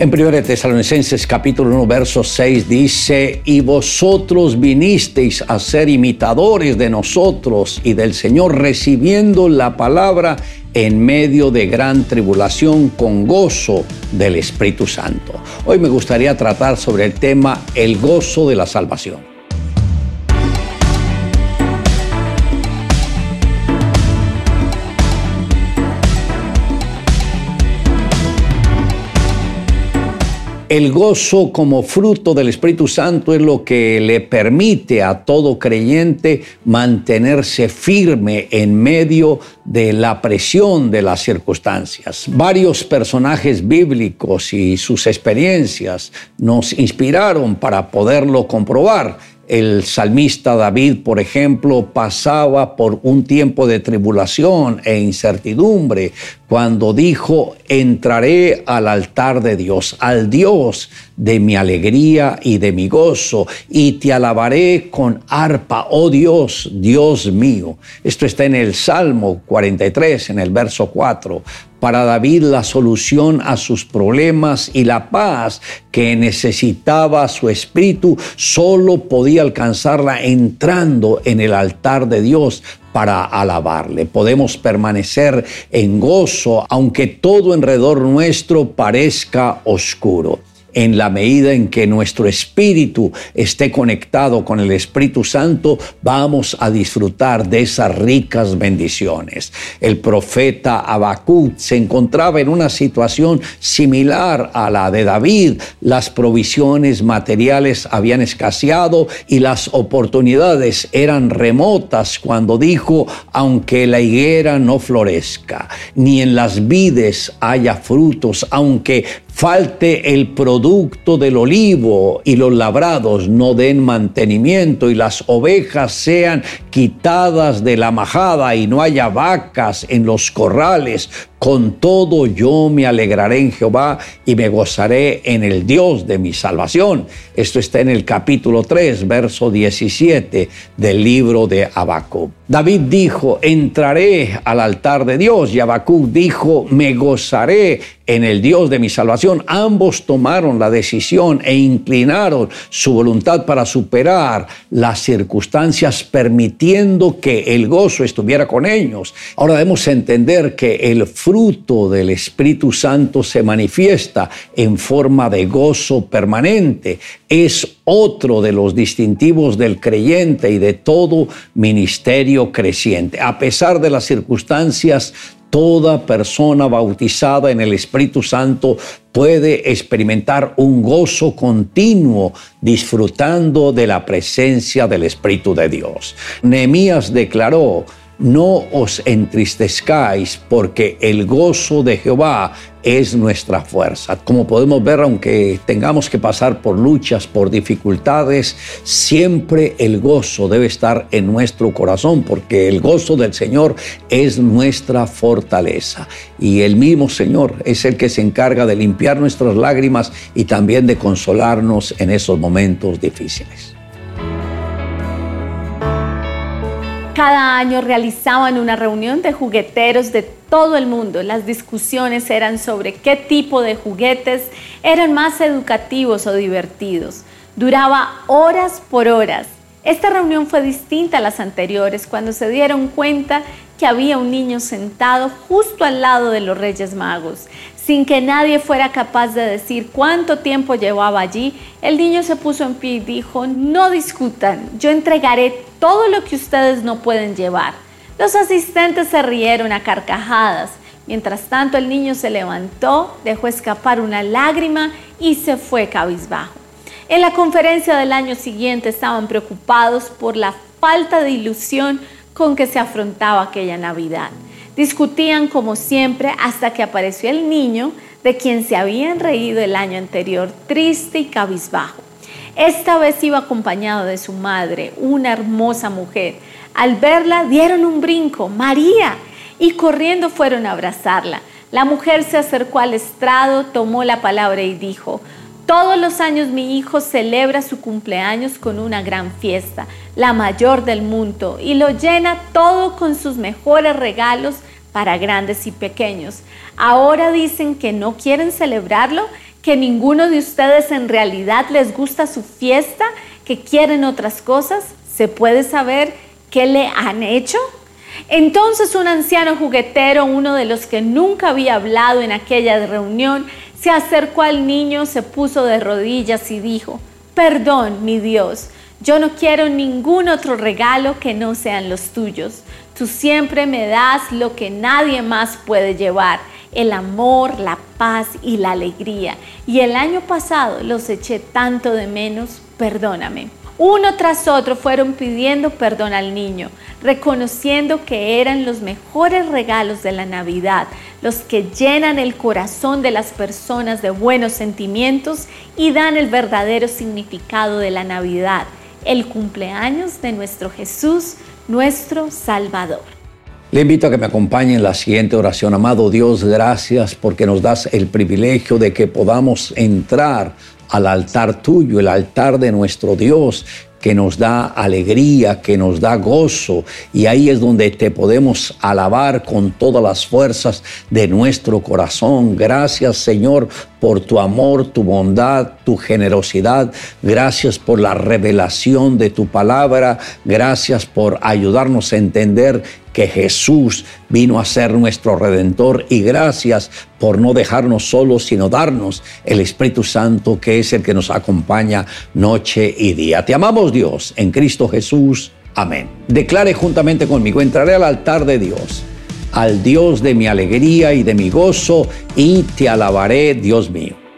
En 1 Tesalonicenses capítulo 1 verso 6 dice, y vosotros vinisteis a ser imitadores de nosotros y del Señor recibiendo la palabra en medio de gran tribulación con gozo del Espíritu Santo. Hoy me gustaría tratar sobre el tema el gozo de la salvación. El gozo como fruto del Espíritu Santo es lo que le permite a todo creyente mantenerse firme en medio de la presión de las circunstancias. Varios personajes bíblicos y sus experiencias nos inspiraron para poderlo comprobar. El salmista David, por ejemplo, pasaba por un tiempo de tribulación e incertidumbre cuando dijo, entraré al altar de Dios, al Dios de mi alegría y de mi gozo, y te alabaré con arpa, oh Dios, Dios mío. Esto está en el Salmo 43, en el verso 4 para David la solución a sus problemas y la paz que necesitaba su espíritu solo podía alcanzarla entrando en el altar de Dios para alabarle. Podemos permanecer en gozo aunque todo alrededor nuestro parezca oscuro en la medida en que nuestro espíritu esté conectado con el Espíritu Santo, vamos a disfrutar de esas ricas bendiciones. El profeta Habacuc se encontraba en una situación similar a la de David. Las provisiones materiales habían escaseado y las oportunidades eran remotas cuando dijo, aunque la higuera no florezca, ni en las vides haya frutos, aunque falte el producto del olivo y los labrados no den mantenimiento y las ovejas sean quitadas de la majada y no haya vacas en los corrales, con todo yo me alegraré en Jehová y me gozaré en el Dios de mi salvación. Esto está en el capítulo 3, verso 17 del libro de Habacuc. David dijo, entraré al altar de Dios y Habacuc dijo, me gozaré en el Dios de mi salvación. Ambos tomaron la decisión e inclinaron su voluntad para superar las circunstancias, permitiendo que el gozo estuviera con ellos. Ahora debemos entender que el fruto del Espíritu Santo se manifiesta en forma de gozo permanente. Es otro de los distintivos del creyente y de todo ministerio creciente. A pesar de las circunstancias, toda persona bautizada en el Espíritu Santo puede experimentar un gozo continuo disfrutando de la presencia del Espíritu de Dios. Nehemías declaró, no os entristezcáis, porque el gozo de Jehová es nuestra fuerza. Como podemos ver, aunque tengamos que pasar por luchas, por dificultades, siempre el gozo debe estar en nuestro corazón, porque el gozo del Señor es nuestra fortaleza. Y el mismo Señor es el que se encarga de limpiar nuestras lágrimas y también de consolarnos en esos momentos difíciles. Cada año realizaban una reunión de jugueteros de todo el mundo. Las discusiones eran sobre qué tipo de juguetes eran más educativos o divertidos. Duraba horas por horas. Esta reunión fue distinta a las anteriores cuando se dieron cuenta que había un niño sentado justo al lado de los Reyes Magos. Sin que nadie fuera capaz de decir cuánto tiempo llevaba allí, el niño se puso en pie y dijo, no discutan, yo entregaré todo lo que ustedes no pueden llevar. Los asistentes se rieron a carcajadas. Mientras tanto el niño se levantó, dejó escapar una lágrima y se fue cabizbajo. En la conferencia del año siguiente estaban preocupados por la falta de ilusión con que se afrontaba aquella Navidad. Discutían como siempre hasta que apareció el niño de quien se habían reído el año anterior, triste y cabizbajo. Esta vez iba acompañado de su madre, una hermosa mujer. Al verla dieron un brinco, María, y corriendo fueron a abrazarla. La mujer se acercó al estrado, tomó la palabra y dijo, todos los años mi hijo celebra su cumpleaños con una gran fiesta, la mayor del mundo, y lo llena todo con sus mejores regalos para grandes y pequeños. Ahora dicen que no quieren celebrarlo, que ninguno de ustedes en realidad les gusta su fiesta, que quieren otras cosas? ¿Se puede saber qué le han hecho? Entonces un anciano juguetero, uno de los que nunca había hablado en aquella reunión, se acercó al niño, se puso de rodillas y dijo, perdón, mi Dios, yo no quiero ningún otro regalo que no sean los tuyos. Tú siempre me das lo que nadie más puede llevar, el amor, la paz y la alegría. Y el año pasado los eché tanto de menos, perdóname. Uno tras otro fueron pidiendo perdón al niño, reconociendo que eran los mejores regalos de la Navidad, los que llenan el corazón de las personas de buenos sentimientos y dan el verdadero significado de la Navidad, el cumpleaños de nuestro Jesús, nuestro Salvador. Le invito a que me acompañe en la siguiente oración. Amado Dios, gracias porque nos das el privilegio de que podamos entrar al altar tuyo, el altar de nuestro Dios, que nos da alegría, que nos da gozo. Y ahí es donde te podemos alabar con todas las fuerzas de nuestro corazón. Gracias Señor por tu amor, tu bondad, tu generosidad. Gracias por la revelación de tu palabra. Gracias por ayudarnos a entender que Jesús vino a ser nuestro redentor y gracias por no dejarnos solos, sino darnos el Espíritu Santo que es el que nos acompaña noche y día. Te amamos Dios en Cristo Jesús. Amén. Declare juntamente conmigo, entraré al altar de Dios, al Dios de mi alegría y de mi gozo, y te alabaré, Dios mío.